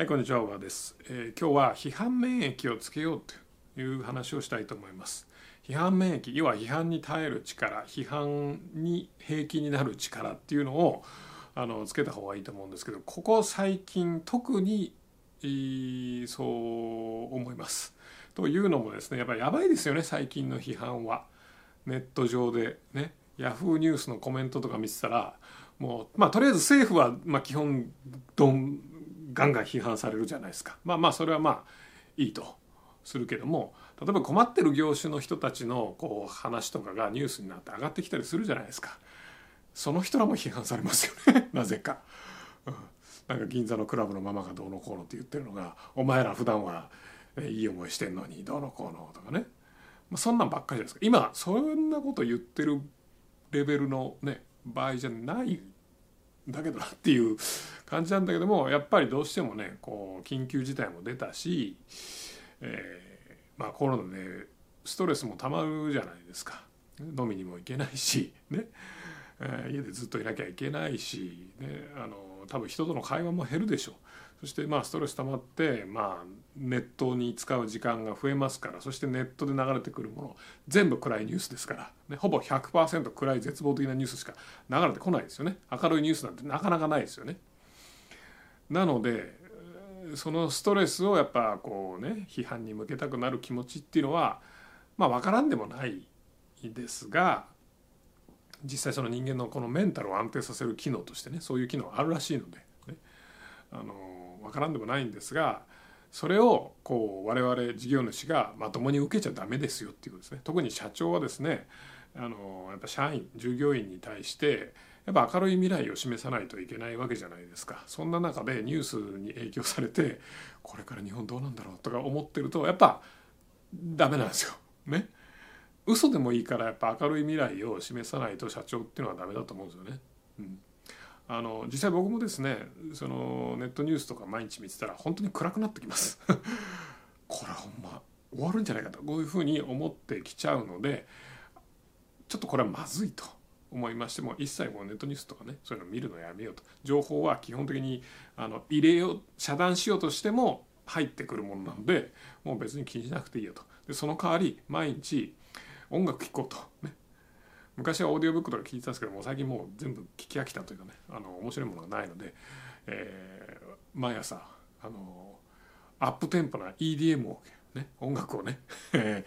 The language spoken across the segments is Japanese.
はい、こんにちは、小川です、えー今日は批判免疫をつけようという話をしたいと思います。批判免疫、要は批判に耐える力、批判に平気になる力っていうのをあのつけた方がいいと思うんですけど、ここ最近特に、えーそう思います。というのもですね、やっぱりやばいですよね、最近の批判は。ネット上でね、ヤフーニュースのコメントとか見てたら、もう、まあ、とりあえず政府は、まあ、基本、どん、ガンガン批判されるじゃないですか。まあまあ、それはまあ、いいとするけども、例えば困ってる業種の人たちのこう話とかがニュースになって上がってきたりするじゃないですか。その人らも批判されますよね、なぜか。うんなんか銀座のクラブのママがどうのこうのって言ってるのが、お前ら普段はいい思いしてんのにどうのこうのとかね。ま、そんなんばっかりじゃないですか。今、そんなこと言ってるレベルのね、場合じゃないだけどなっていう感じなんだけども、やっぱりどうしてもね、こう、緊急事態も出たし、えーまあコロナでストレスもたまるじゃないですか。飲みにも行けないし、ね。えー家でずっといなきゃいけないし、ね、あの多分人との会話も減るでしょうそしてまあストレス溜まって、まあ、ネットに使う時間が増えますからそしてネットで流れてくるもの全部暗いニュースですから、ね、ほぼ100%暗い絶望的なニュースしか流れてこないですよね。明るいニュースなんてなかなかないですよね。なのでそのストレスをやっぱこうね批判に向けたくなる気持ちっていうのはまあ分からんでもないですが実際その人間のこのメンタルを安定させる機能としてねそういう機能があるらしいので、ね、あの分からんでもないんですがそれをこう我々事業主がまともに受けちゃダメですよっていうことですね特に社長はですねあのやっぱ社員従業員に対してやっぱ明るい未来を示さないといけないわけじゃないですかそんな中でニュースに影響されてこれから日本どうなんだろうとか思ってるとやっぱダメなんですよね。嘘でもいいからやっぱ明るい未来を示さないと社長っていうのはダメだと思うんですよね。うん、あの実際僕もですねそのネットニュースとか毎日見てたら本当に暗くなってきます。これほんま終わるんじゃないかとこういうふうに思ってきちゃうのでちょっとこれはまずいと思いましても一切もうネットニュースとかねそういうの見るのやめようと。情報は基本的にあの入れよう遮断しようとしても入ってくるものなのでもう別に気にしなくていいよと。でその代わり毎日音楽聴こうと。ね。昔はオーディオブックとか聞いてたんですけども最近もう全部聞き飽きたというかねあの面白いものがないので、えー毎朝あのアップテンポな EDM をね音楽をね 聞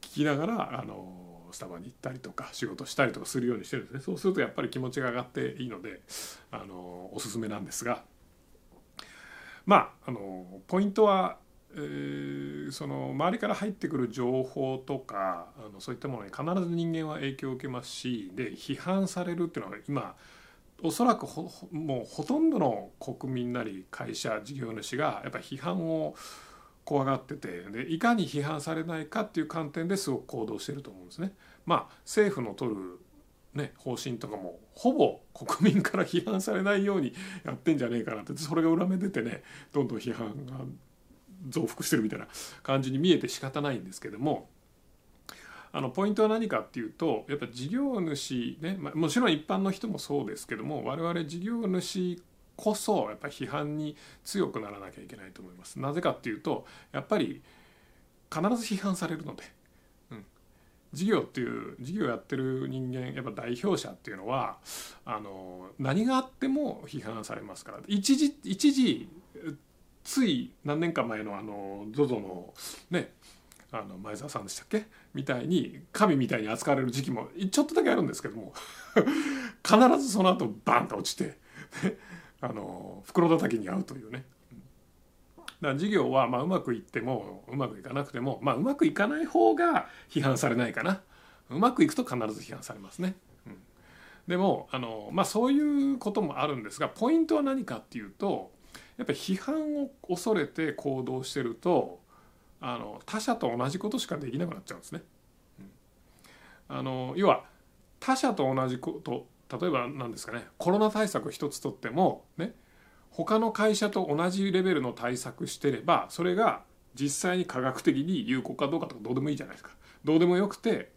きながらあのスタバに行ったりとか仕事したりとかするようにしてるんですね。そうするとやっぱり気持ちが上がっていいのであのおすすめなんですがまああのポイントはえその周りから入ってくる情報とかあのそういったものに必ず人間は影響を受けますしで批判されるっていうのは今おそらくもうほとんどの国民なり会社事業主がやっぱ批判を怖がっててでいかに批判されないかっていう観点ですごく行動してると思うんですね。まあ政府の取るね、方針とかもほぼ国民から批判されないようにやってんじゃねえかなってそれが裏目出てねどんどん批判が増幅してるみたいな感じに見えて仕方ないんですけどもあのポイントは何かっていうとやっぱ事業主ね、ま、もちろん一般の人もそうですけども我々事業主こそやっぱり批判に強くならなきゃいけないと思います。なぜかっていうとやっぱり必ず批判されるので、うん、事業っていう事業やってる人間やっぱ代表者っていうのはあの何があっても批判されますから。一時一時つい何年か前のあの ZOZO のねあの前澤さんでしたっけみたいに神みたいに扱われる時期もちょっとだけあるんですけども 必ずその後バンと落ちて、あの袋叩きに遭うというね。だから事業はまあうまくいってもうまくいかなくても、まあ、うまくいかない方が批判されないかなうまくいくと必ず批判されますね。うん、でもあの、まあ、そういうこともあるんですがポイントは何かっていうとやっぱり批判を恐れて行動してるとあの他者と同じことしかできなくなっちゃうんですね。あの要は他者と同じこと例えば何ですかねコロナ対策一つとってもね他の会社と同じレベルの対策してればそれが実際に科学的に有効かどうかとかどうでもいいじゃないですか。どうでもよくて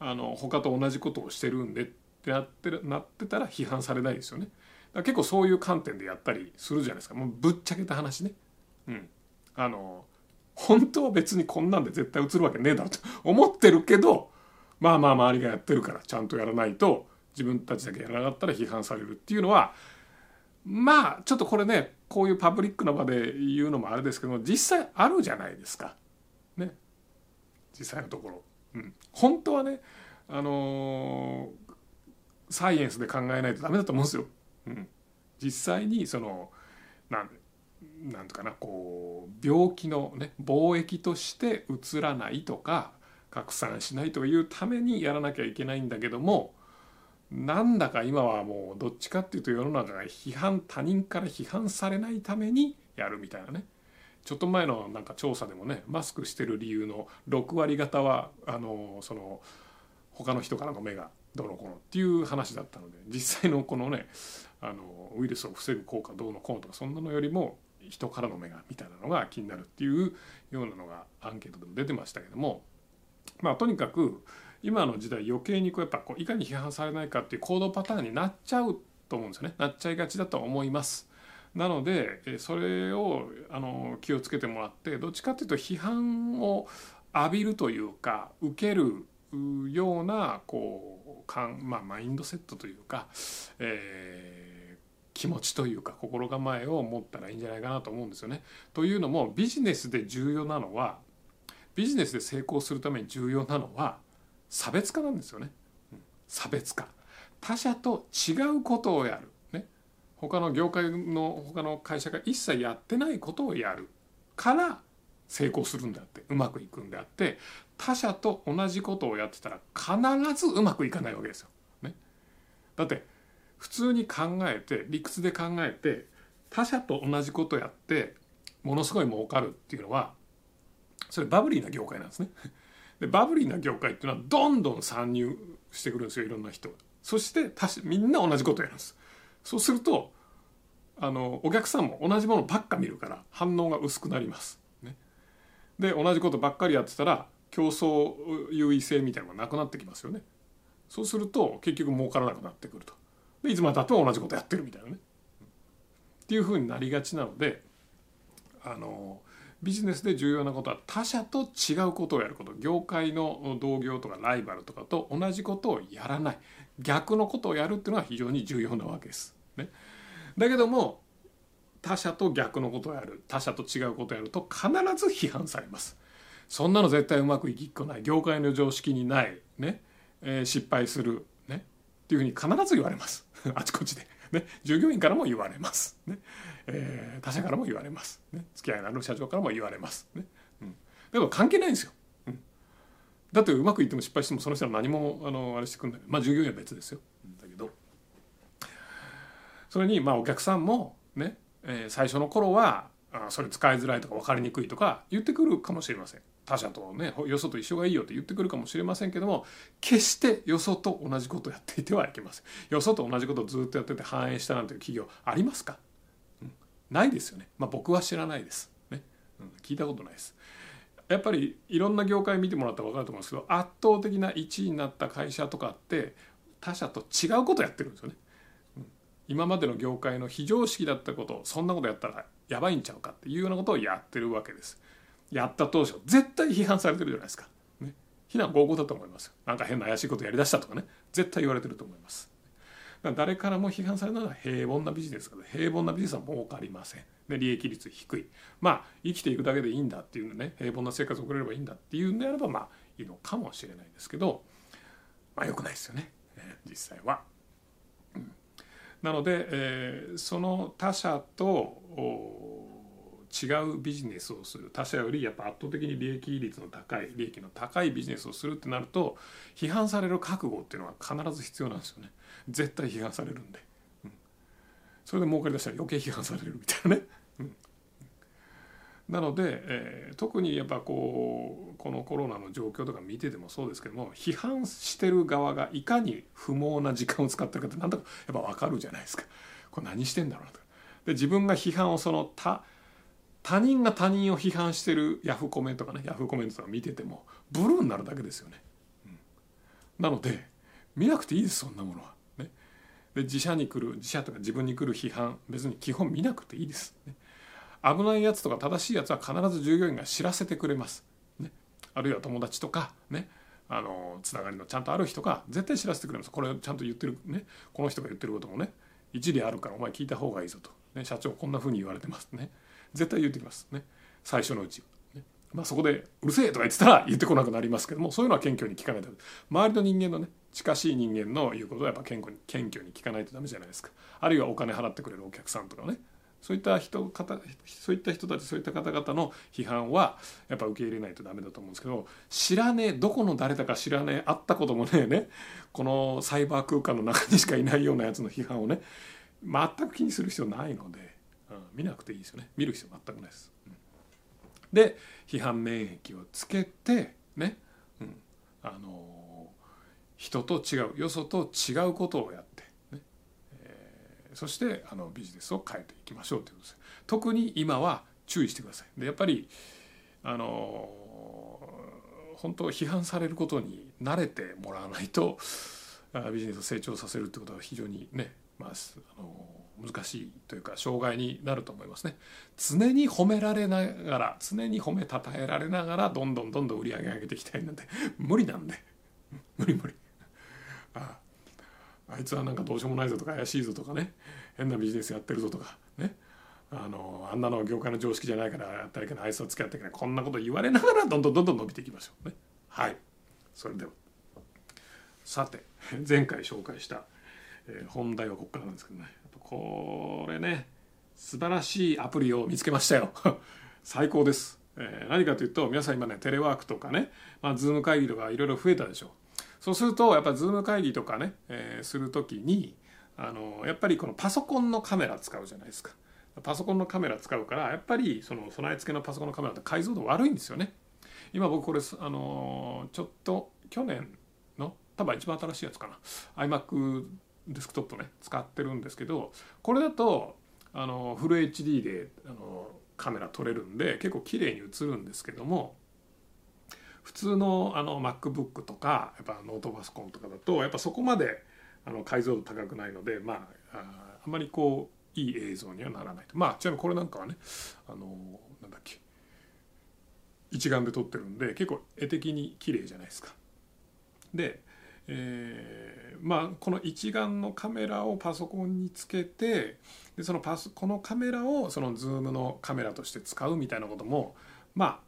あの他と同じことをしてるんでってなってなってたら批判されないですよね。結構そういう観点でやったりするじゃないですかもうぶっちゃけた話ね。うん、あの本当は別にこんなんで絶対映るわけねえだろと 思ってるけどまあまあ周りがやってるからちゃんとやらないと自分たちだけやらなかったら批判されるっていうのはまあちょっとこれねこういうパブリックな場で言うのもあれですけど実際あるじゃないですか。ね実際のところ。うん、本当はねあのー、サイエンスで考えないとダメだと思うんですよ。うん、実際にそのなんなんとかなこう病気のね貿易としてうつらないとか拡散しないというためにやらなきゃいけないんだけどもなんだか今はもうどっちかっていうと世の中が批判他人から批判されないためにやるみたいなね。ちょっと前のなんか調査でもねマスクしてる理由の6割方はあのその他の人からの目がどうのこうのっていう話だったので実際のこのねあのウイルスを防ぐ効果どうのこうのとかそんなのよりも人からの目がみたいなのが気になるっていうようなのがアンケートでも出てましたけどもまあとにかく今の時代余計にこうやっぱこういかに批判されないかっていう行動パターンになっちゃうと思うんですよねなっちゃいがちだと思います。なのでそれをあの気をつけてもらってどっちかっていうと批判を浴びるというか受けるようなこうかん、まあ、マインドセットというか、えー、気持ちというか心構えを持ったらいいんじゃないかなと思うんですよね。というのもビジネスで重要なのはビジネスで成功するために重要なのは差別化なんですよね。差別化他者と違うことをやる、ね、他の業界の他の会社が一切やってないことをやるから成功するんだってうまくいくんであって他者と同じことをやってたら必ずうまくいかないわけですよ。ね、だって普通に考えて理屈で考えて他者と同じことやってものすごい儲かるっていうのはそれバブリーな業界なんですね。でバブリーな業界っていうのはどんどん参入してくるんですよいろんな人。そしてみんな同じことをやるんです。そうするとあのお客さんも同じものばっか見るから反応が薄くなります。ね、で同じことばっかりやってたら競争優位性みたいなのがなくなってきますよね。そうすると結局儲からなくなってくると。でいつまでたっても同じことやってるみたいなね。っていうふうになりがちなのであのビジネスで重要なことは他者と違うことをやること業界の同業とかライバルとかと同じことをやらない逆のことをやるっていうのは非常に重要なわけです。ね、だけども他者と逆のことをやる他者と違うことをやると必ず批判されます。そんなの絶対うまくいきっこない。業界の常識にないね、えー、失敗するね。っていうふうに必ず言われます。あちこちで。ね、従業員からも言われます、ね。えー、他社からも言われます、ね、付き合いのある社長からも言われます、ね。うん、でも関係ないんですよ、うん、だってうまくいっても失敗してもその人は何もあのあれしてくんない。まあ従業員は別ですよ。だけど。それにまあお客さんもね、えー、最初の頃はあそれ使いづらいとか分かりにくいとか言ってくるかもしれません。他者とねよそと一緒がいいよって言ってくるかもしれませんけども決してよそと同じことをやっていてはいけません。よそと同じことをずっとやってて反映したなんていう企業ありますか、うん、ないですよね。まあ僕は知らないです、ね。うん、聞いたことないです。やっぱりいろんな業界見てもらったら分かると思うんですけど圧倒的な1位になった会社とかって他社と違うことやってるんですよね、今までの業界の非常識だったことそんなことやったらやばいんちゃうかっていうようなことをやってるわけです。やった当初絶対批判されてるじゃないですか、ね、非難合々だと思いますなんか変な怪しいことやりだしたとかね。絶対言われてると思います。誰からも批判されるのは平凡なビジネスから平凡なビジネスは儲かりません。で利益率低い。まあ生きていくだけでいいんだっていうね。平凡な生活を送れればいいんだっていうんであればまあいいのかもしれないですけどまあよくないですよね、え、実際は。なので、えー、その他者と違うビジネスをする。他社よりやっぱ圧倒的に利益率の高い利益の高いビジネスをするってなると批判される覚悟っていうのは必ず必要なんですよね。絶対批判されるんで、うん、それで儲かり出したら余計批判されるみたいなね、なので、えー、特にやっぱこうこのコロナの状況とか見ててもそうですけども批判してる側がいかに不毛な時間を使ってるかってなんだかやっぱ分かるじゃないですか。これ何してんだろうと。で自分が批判をその他他人が他人を批判してるヤフコメとかねヤフコメントとか見ててもブルーになるだけですよね。うん、なので見なくていいですそんなものは。ね、で自社に来る自社とか自分に来る批判別に基本見なくていいです、ね、危ないやつとか正しいやつは必ず従業員が知らせてくれます、ね、あるいは友達とかね。あのつながりのちゃんとある人が絶対知らせてくれます。これちゃんと言ってるね。この人が言ってることもね。一理あるからお前聞いた方がいいぞと、ね、社長こんなふうに言われてます。ね。絶対言ってきます。ね。最初のうち、ね、まあ、そこで「うるせえ!」とか言ってたら言ってこなくなりますけどもそういうのは謙虚に聞かないと。周りの人間のね近しい人間の言うことはやっぱ謙虚に謙虚に聞かないとダメじゃないですか。あるいはお金払ってくれるお客さんとかね。そういった人方そういった人たちそういった方々の批判はやっぱ受け入れないとダメだと思うんですけど知らねえどこの誰だか知らねえ会ったこともねえねこのサイバー空間の中にしかいないようなやつの批判をね全く気にする必要ないので、うん、見なくていいですよね。見る必要全くないです。で批判免疫をつけてね、うん、あの人と違うよそと違うことをやってそしてあのビジネスを変えていきましょうということです。特に今は注意してください。でやっぱりあの本当批判されることに慣れてもらわないとビジネスを成長させるってことは非常にね、まあ、あの難しいというか障害になると思いますね。常に褒められながら常に褒めたたえられながらどんどんどんどん売り上げ上げていきたいなんて無理なんで。無理無理。あいつはなんかどうしようもないぞとか怪しいぞとかね。変なビジネスやってるぞとかね。あのあんなの業界の常識じゃないからやったらいけない。あいつは付き合っていけないこんなこと言われながらどんどんどんどん伸びていきましょうね。はい。それでは。さて前回紹介した、えー、本題はここからなんですけどね。これね素晴らしいアプリを見つけましたよ。最高です、えー、何かというと皆さん今ねテレワークとかね、まあ、ズーム会議とかいろいろ増えたでしょ。そうするとやっぱズーム会議とかね、えー、する時にあのやっぱりこのパソコンのカメラ使うじゃないですか。パソコンのカメラ使うからやっぱりその備え付けのパソコンのカメラって解像度悪いんですよね。今僕これあのちょっと去年の多分一番新しいやつかな。iMac デスクトップね使ってるんですけどこれだとあのフル HD であのカメラ撮れるんで結構綺麗に映るんですけども普通のあの MacBook とかやっぱノートパソコンとかだとやっぱそこまであの解像度高くないのでまあああまりこういい映像にはならないとまあちなみにこれなんかはねあのなんだっけ一眼で撮ってるんで結構絵的に綺麗じゃないですか。で、えー、まあこの一眼のカメラをパソコンにつけてでそのパソこのカメラをそのズームのカメラとして使うみたいなこともまあ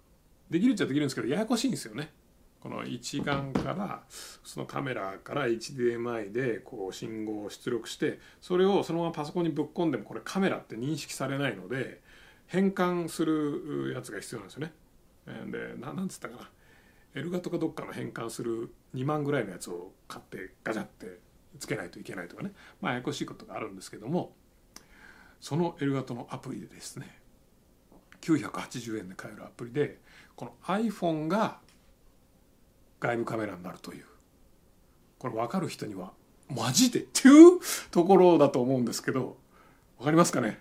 できるっちゃできるんですけどややこしいんですよね。この一眼からそのカメラから HDMI でこう信号を出力してそれをそのままパソコンにぶっ込んでもこれカメラって認識されないので変換するやつが必要なんですよね。でなんつったかなエルガとかどっかの変換する2万ぐらいのやつを買ってガチャってつけないといけないとかねまあややこしいことがあるんですけどもそのエルガトのアプリでですね980円で買えるアプリでこの iPhone が外部カメラになるという。これ分かる人にはマジで？っていうところだと思うんですけど分かりますかね？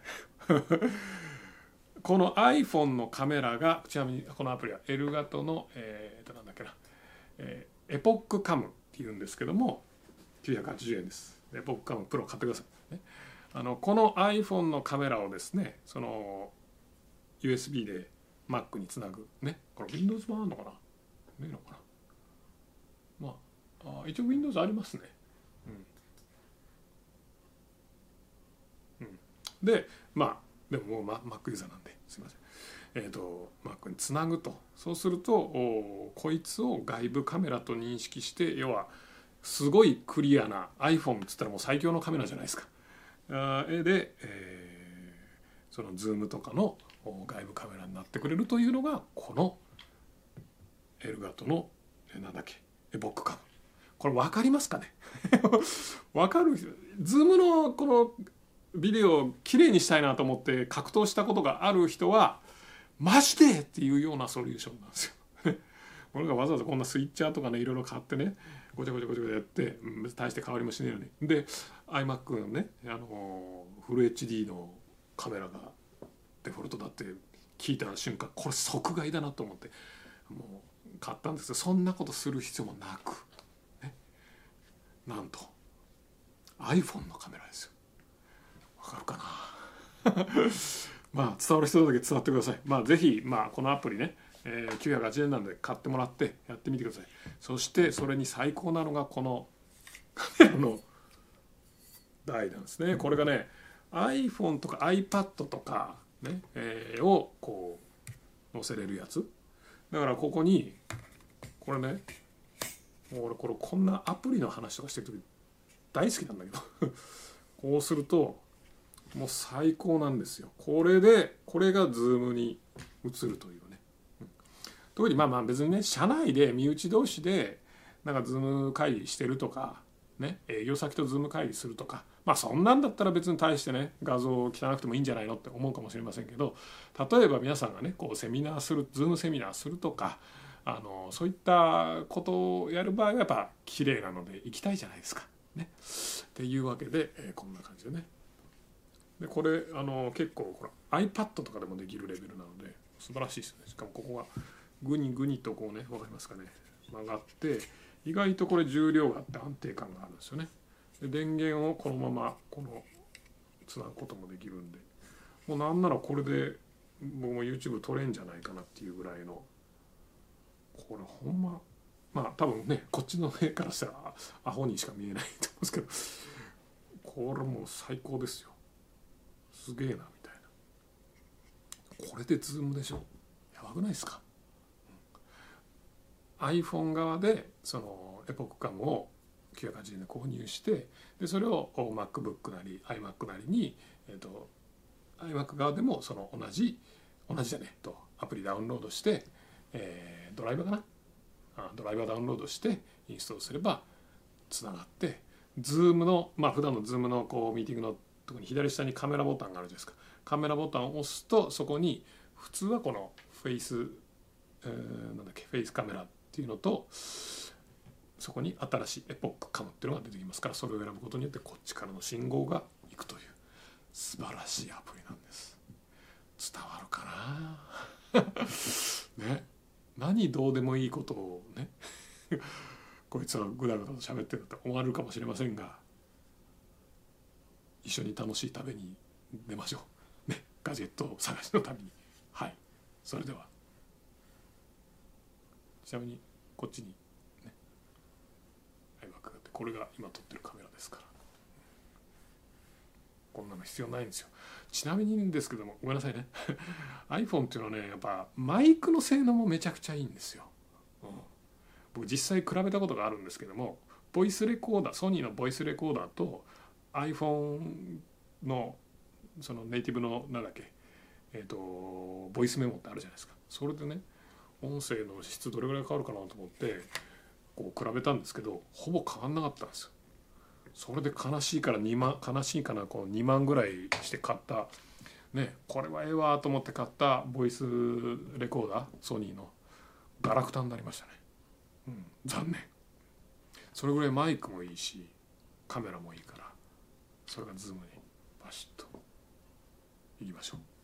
この iPhone のカメラがちなみにこのアプリはエルガトのえー、となんだっけな、えー、エポックカムっていうんですけども980円です。エポックカムプロ買ってください、ね、あのこの iPhone のカメラをですねその USB で Mac につなぐ。ね。これ Windows もあるのかな？ねえのかな？まああ一応 Windows ありますね。うん、うん、でまあでももう Mac ユーザーなんですいません。えーと、Mac につなぐと。そうするとおこいつを外部カメラと認識して要はすごいクリアな iPhone っつったらもう最強のカメラじゃないですか。あで、えー、その Zoom とかの外部カメラになってくれるというのがこのElgato のなんだっけ EpocCam。これ分かりますかね？分かる。ズームのこのビデオをきれいにしたいなと思って格闘したことがある人はマジでっていうようなソリューションなんですよ。俺がわざわざこんなスイッチャーとかねいろいろ買ってねごちゃごちゃごちゃごちゃやって、うん、大して変わりもしねえのに。で iMac のねあのフル HD のカメラがデフォルトだって聞いた瞬間これ即買いだなと思ってもう買ったんですけどそんなことする必要もなく、ね、なんと iPhone のカメラですよ。わかるかな？まあ伝わる人だけ伝わってください。まあぜひまあこのアプリね、えー、980円なんで買ってもらってやってみてください。そしてそれに最高なのがこのカメラの台なんですね。これがね iPhone とか iPad とかね、え、をこう載せれるやつ。だからここにこれねもう俺これこんなアプリの話とかしてる時大好きなんだけど。こうするともう最高なんですよ。これでこれがズームに映るというね、特にまあまあ別にね社内で身内同士でなんか Zoom 会議してるとかね営業先と Zoom 会議するとかまあそんなんだったら別に対してね画像を汚くてもいいんじゃないのって思うかもしれませんけど例えば皆さんがねこうセミナーする Zoom セミナーするとかあのそういったことをやる場合はやっぱ綺麗なので行きたいじゃないですか。ね、っていうわけで、えー、こんな感じでね。でこれあの結構ほら iPad とかでもできるレベルなので素晴らしいですよね。しかもここがグニグニとこうね分かりますかね曲がって意外とこれ重量があって安定感があるんですよね。で電源をこのままこのつなぐこともできるんで。もうなんならこれで僕も YouTube 撮れんじゃないかなっていうぐらいの。これほんままあ多分ねこっちの目からしたらアホにしか見えないと思うんですけど。これもう最高ですよ。すげえなみたいな。これで Zoom でしょ。やばくないですか、iPhone 側でその EpocCam を980円で購入してでそれを MacBook なり iMac なりに、えーと、iMac 側でもその同じ同じじゃねとアプリダウンロードして、えー、ドライバーかな？あドライバーダウンロードしてインストールすればつながって Zoom のまあ普段のズームのこうミーティングのとこに左下にカメラボタンがあるじゃないですか。カメラボタンを押すとそこに普通はこのフェイス、えー、なんだっけフェイスカメラていうのとそこに新しいエポックカムっていうのが出てきますからそれを選ぶことによってこっちからの信号がいくという素晴らしいアプリなんです。伝わるかな？ね。何どうでもいいことをねこいつはぐだぐだと喋ってるって思われるかもしれませんが一緒に楽しい旅に出ましょう。ね。ガジェット探しのために。はい。それでは。ちなみにこっちにねこれが今撮ってるカメラですから。こんなの必要ないんですよ。ちなみにですけどもごめんなさいね。iPhone っていうのはねやっぱマイクの性能もめちゃくちゃいいんですよ、うん、僕実際比べたことがあるんですけどもボイスレコーダーソニーのボイスレコーダーと iPhone のそのネイティブのなんだっけえっ、とボイスメモってあるじゃないですか。それでね音声の質どれぐらい変わるかなと思ってこう比べたんですけどほぼ変わんなかったんですよ。それで悲しいから2万悲しいかなこう2万ぐらいして買ったねこれはええわと思って買ったボイスレコーダーソニーのガラクタになりましたね。うん、残念。それぐらいマイクもいいしカメラもいいからそれがズームにバシッといきましょう。